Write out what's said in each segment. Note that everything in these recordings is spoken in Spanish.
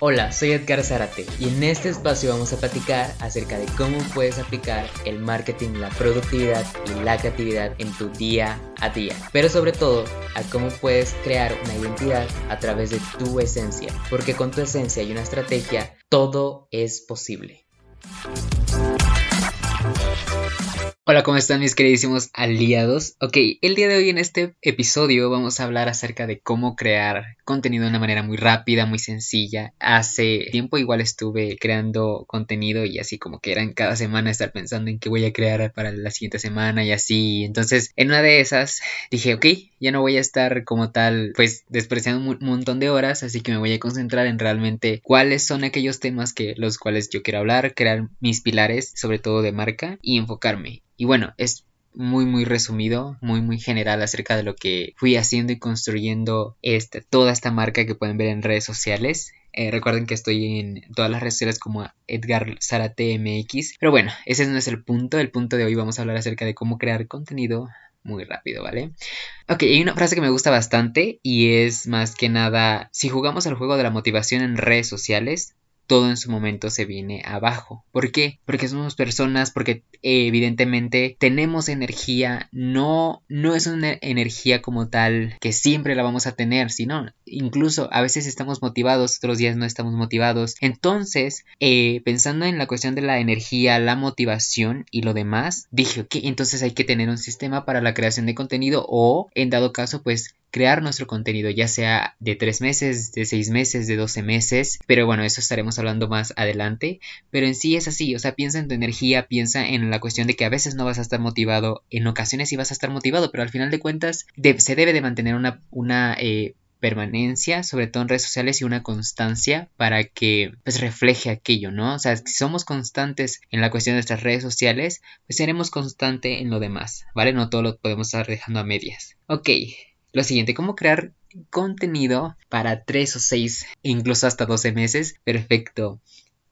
Hola, soy Edgar Zárate y en este espacio vamos a platicar acerca de cómo puedes aplicar el marketing, la productividad y la creatividad en tu día a día. Pero sobre todo, a cómo puedes crear una identidad a través de tu esencia. Porque con tu esencia y una estrategia, todo es posible. Hola, ¿cómo están mis queridísimos aliados? Ok, el día de hoy en este episodio vamos a hablar acerca de cómo crear contenido de una manera muy rápida, muy sencilla. Hace tiempo igual estuve creando contenido y así como que eran cada semana estar pensando en qué voy a crear para la siguiente semana y así. Entonces, en una de esas dije, ok, ya no voy a estar como tal pues despreciando un montón de horas, así que me voy a concentrar en realmente cuáles son aquellos temas que los cuales yo quiero hablar, crear mis pilares, sobre todo de marca y Y bueno, es muy muy resumido, muy muy general acerca de lo que fui haciendo y construyendo este, toda esta marca que pueden ver en redes sociales. Eh, recuerden que estoy en todas las redes sociales como Edgar Zarate MX. Pero bueno, ese no es el punto. El punto de hoy vamos a hablar acerca de cómo crear contenido muy rápido, ¿vale? Ok, hay una frase que me gusta bastante y es más que nada, si jugamos al juego de la motivación en redes sociales, todo en su momento se viene abajo. ¿Por qué? Porque somos personas, porque evidentemente tenemos energía, no, no es una energía como tal que siempre la vamos a tener, sino incluso a veces estamos motivados, otros días no estamos motivados. Entonces, eh, pensando en la cuestión de la energía, la motivación y lo demás, dije, ok, entonces hay que tener un sistema para la creación de contenido o, en dado caso, pues crear nuestro contenido, ya sea de tres meses, de seis meses, de 12 meses, pero bueno, eso estaremos hablando más adelante, pero en sí es así, o sea, piensa en tu energía, piensa en la cuestión de que a veces no vas a estar motivado, en ocasiones sí vas a estar motivado, pero al final de cuentas se debe de mantener una, una eh, permanencia, sobre todo en redes sociales y una constancia para que pues refleje aquello, ¿no? O sea, si somos constantes en la cuestión de nuestras redes sociales, pues seremos constante en lo demás, ¿vale? No todo lo podemos estar dejando a medias. Ok, lo siguiente, cómo crear contenido para 3 o 6, incluso hasta 12 meses. Perfecto.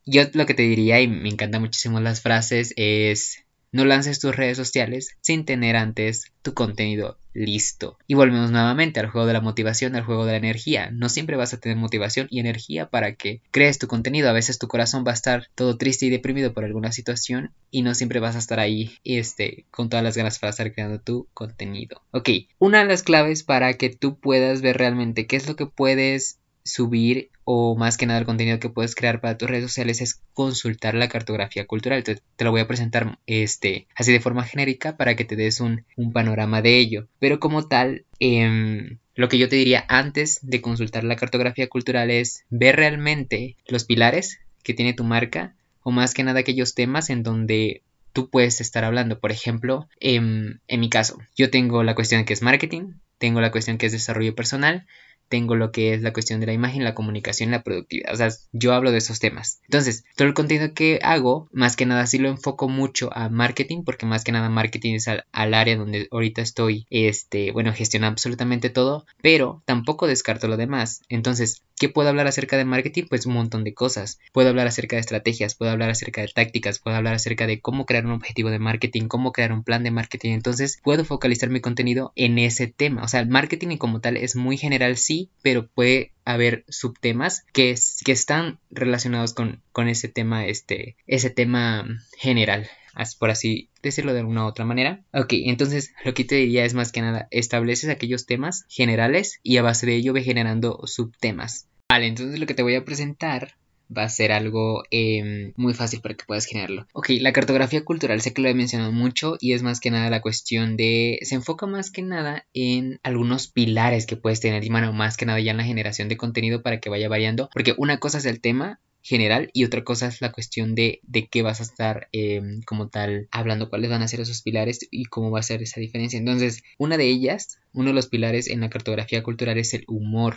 Yo lo que te diría, y me encantan muchísimo las frases, es no lances tus redes sociales sin tener antes tu contenido listo. Y volvemos nuevamente al juego de la motivación, al juego de la energía. No siempre vas a tener motivación y energía para que crees tu contenido. A veces tu corazón va a estar todo triste y deprimido por alguna situación y no siempre vas a estar ahí este, con todas las ganas para estar creando tu contenido. Ok, una de las claves para que tú puedas ver realmente qué es lo que puedes subir o más que nada el contenido que puedes crear para tus redes sociales es consultar la cartografía cultural. Te, te lo voy a presentar este, así de forma genérica para que te des un, panorama de ello. Pero como tal, em, lo que yo te diría antes de consultar la cartografía cultural es ver realmente los pilares que tiene tu marca o más que nada aquellos temas en donde tú puedes estar hablando. Por ejemplo, en, en mi caso, yo tengo la cuestión que es marketing, tengo la cuestión que es desarrollo personal, tengo lo que es la cuestión de la imagen, la comunicación la productividad. O sea, yo hablo de esos temas. Entonces, todo el contenido que hago, más que nada sí lo enfoco mucho a marketing, porque más que nada marketing es al, área donde ahorita estoy, este, bueno, gestionando absolutamente todo, pero tampoco descarto lo demás. Entonces, ¿qué puedo hablar acerca de marketing? Pues un montón de cosas. Puedo hablar acerca de estrategias, puedo hablar acerca de tácticas, puedo hablar acerca de cómo crear un objetivo de marketing, cómo crear un plan de marketing. Entonces, puedo focalizar mi contenido en ese tema. O sea, el marketing como tal es muy general, sí, pero puede haber subtemas que, están relacionados con, con, ese tema, este, ese tema general, por así decirlo de alguna u otra manera. Ok, entonces lo que te diría es más que nada, estableces aquellos temas generales y a base de ello ve generando subtemas. Vale, entonces lo que te voy a presentar va a ser algo em, muy fácil para que puedas generarlo. Ok, la cartografía cultural sé que lo he mencionado mucho y es más que nada la cuestión de... se enfoca más que nada en algunos pilares que puedes tener y mano más que nada ya en la generación de contenido para que vaya variando porque una cosa es el tema general y otra cosa es la cuestión de, de qué vas a estar em, como tal hablando, cuáles van a ser esos pilares y cómo va a ser esa diferencia. Entonces, una de ellas, uno de los pilares en la cartografía cultural es el humor.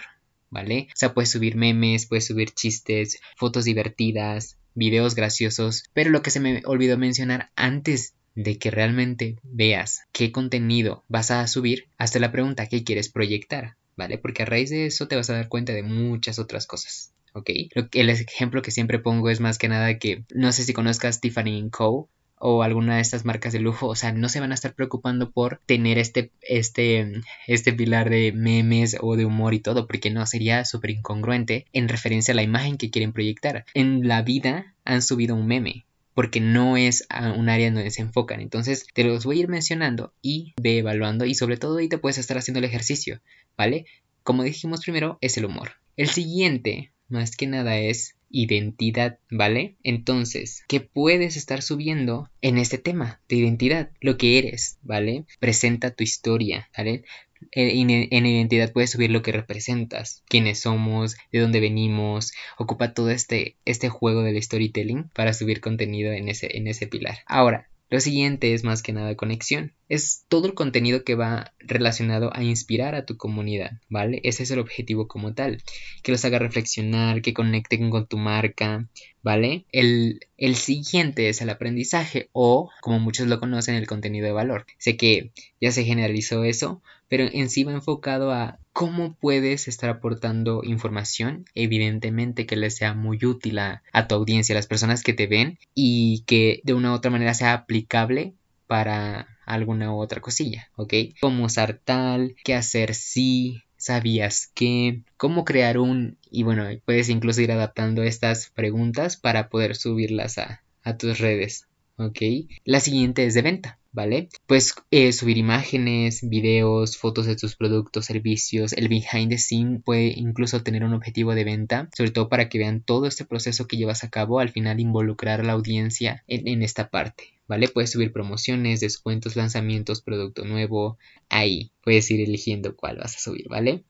¿vale? O sea, puedes subir memes, puedes subir chistes, fotos divertidas, videos graciosos, pero lo que se me olvidó mencionar antes de que realmente veas qué contenido vas a subir, hasta la pregunta qué quieres proyectar, ¿vale? Porque a raíz de eso te vas a dar cuenta de muchas otras cosas. ¿Ok? El ejemplo que siempre pongo es más que nada que no sé si conozcas Tiffany Co o alguna de estas marcas de lujo, o sea, no se van a estar preocupando por tener este, este, este pilar de memes o de humor y todo, porque no, sería súper incongruente en referencia a la imagen que quieren proyectar. En la vida han subido un meme, porque no es un área en donde se enfocan. Entonces te los voy a ir mencionando y ve evaluando y sobre todo ahí te puedes estar haciendo el ejercicio, ¿vale? Como dijimos primero, es el humor. El siguiente, más que nada, es identidad, ¿vale? Entonces, ¿qué puedes estar subiendo en este tema de identidad? Lo que eres, ¿vale? Presenta tu historia, ¿vale? En, identidad puedes subir lo que representas, quiénes somos, de dónde venimos, ocupa todo este, este juego del storytelling para subir contenido en ese, en ese pilar. Ahora, lo siguiente es más que nada conexión. Es todo el contenido que va relacionado a inspirar a tu comunidad, ¿vale? Ese es el objetivo como tal. Que los haga reflexionar, que conecten con tu marca, ¿vale? El, el siguiente es el aprendizaje o, como muchos lo conocen, el contenido de valor. Sé que ya se generalizó eso, pero en sí va enfocado a cómo puedes estar aportando información, evidentemente que les sea muy útil a, tu audiencia, a las personas que te ven y que de una u otra manera sea aplicable para alguna u otra cosilla, ¿ok? Cómo usar tal, qué hacer si, sabías qué, cómo crear un, y bueno, puedes incluso ir adaptando estas preguntas para poder subirlas a, a tus redes, ¿ok? La siguiente es de venta. ¿Vale? Puedes eh, subir imágenes, videos, fotos de tus productos, servicios. El behind the scene puede incluso tener un objetivo de venta, sobre todo para que vean todo este proceso que llevas a cabo, al final involucrar a la audiencia en, esta parte. ¿Vale? Puedes subir promociones, descuentos, lanzamientos, producto nuevo. Ahí puedes ir eligiendo cuál vas a subir, ¿vale?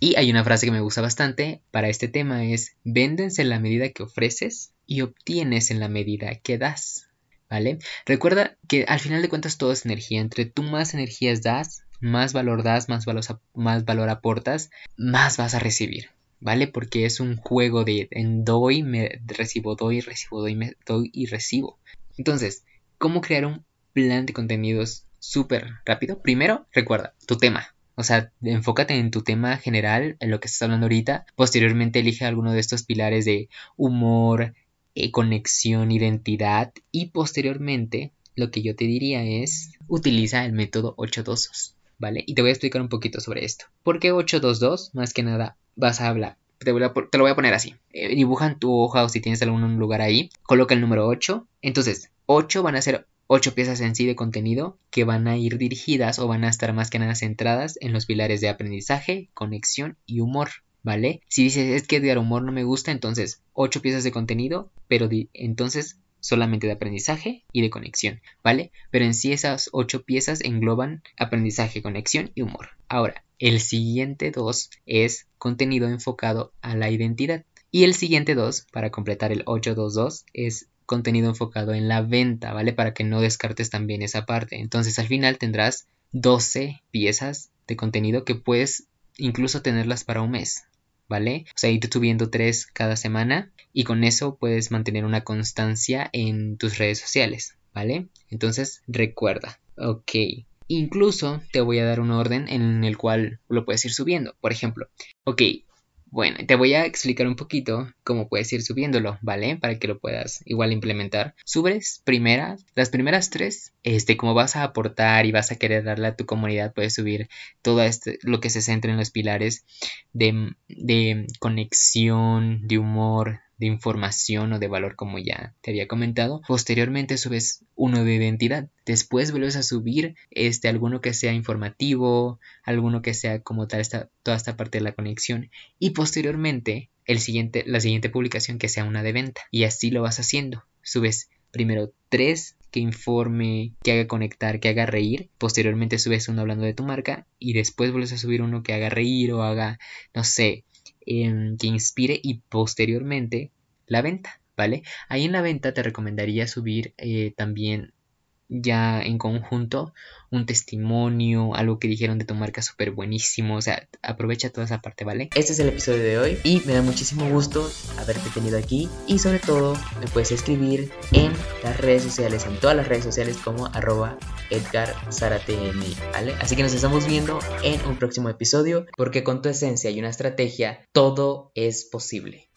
Y hay una frase que me gusta bastante para este tema es, véndense en la medida que ofreces y obtienes en la medida que das. ¿Vale? Recuerda que al final de cuentas todo es energía. Entre tú más energías das, más valor das, más valor, aportas, más vas a recibir, ¿vale? Porque es un juego de en doy, me recibo, doy, recibo, doy, me doy y recibo. Entonces, ¿cómo crear un plan de contenidos súper rápido? Primero, recuerda tu tema. O sea, enfócate en tu tema general, en lo que estás hablando ahorita. Posteriormente, elige alguno de estos pilares de humor, eh, conexión, identidad y posteriormente lo que yo te diría es utiliza el método 822, ¿vale? Y te voy a explicar un poquito sobre esto. ¿Por qué 822? Más que nada vas a hablar. Te, lo voy a poner así. Eh, dibuja en tu hoja o si tienes algún lugar ahí. Coloca el número 8. Entonces, 8 van a ser 8 piezas en sí de contenido que van a ir dirigidas o van a estar más que nada centradas en los pilares de aprendizaje, conexión y humor. ¿Vale? Si dices es que de humor no me gusta, entonces 8 piezas de contenido, pero entonces solamente de aprendizaje y de conexión, ¿vale? Pero en sí esas 8 piezas engloban aprendizaje, conexión y humor. Ahora, el siguiente 2 es contenido enfocado a la identidad. Y el siguiente 2, para completar el 822, es contenido enfocado en la venta, ¿vale? Para que no descartes también esa parte. Entonces al final tendrás 12 piezas de contenido que puedes incluso tenerlas para un mes, ¿vale? O sea, ir subiendo tres cada semana y con eso puedes mantener una constancia en tus redes sociales, ¿vale? Entonces, recuerda, ok. Incluso te voy a dar un orden en el cual lo puedes ir subiendo. Por ejemplo, ok, bueno, te voy a explicar un poquito cómo puedes ir subiéndolo, ¿vale? Para que lo puedas igual implementar. Subes primeras, las primeras tres, este, como vas a aportar y vas a querer darle a tu comunidad, puedes subir todo este, lo que se centra en los pilares de, de conexión, de humor, de información o de valor como ya te había comentado. Posteriormente subes uno de identidad. Después vuelves a subir este alguno que sea informativo, alguno que sea como tal esta, toda esta parte de la conexión y posteriormente el siguiente, la siguiente publicación que sea una de venta y así lo vas haciendo. Subes primero tres que informe, que haga conectar, que haga reír. Posteriormente subes uno hablando de tu marca y después vuelves a subir uno que haga reír o haga, no sé, Em, que inspire y posteriormente la venta, ¿vale? Ahí en la venta te recomendaría subir eh, también ya en conjunto un testimonio, algo que dijeron de tu marca súper buenísimo, o sea, aprovecha toda esa parte, ¿vale? Este es el episodio de hoy y me da muchísimo gusto haberte tenido aquí y sobre todo me puedes escribir en las redes sociales, en todas las redes sociales como arroba Edgar ¿vale? Así que nos estamos viendo en un próximo episodio porque con tu esencia y una estrategia todo es posible.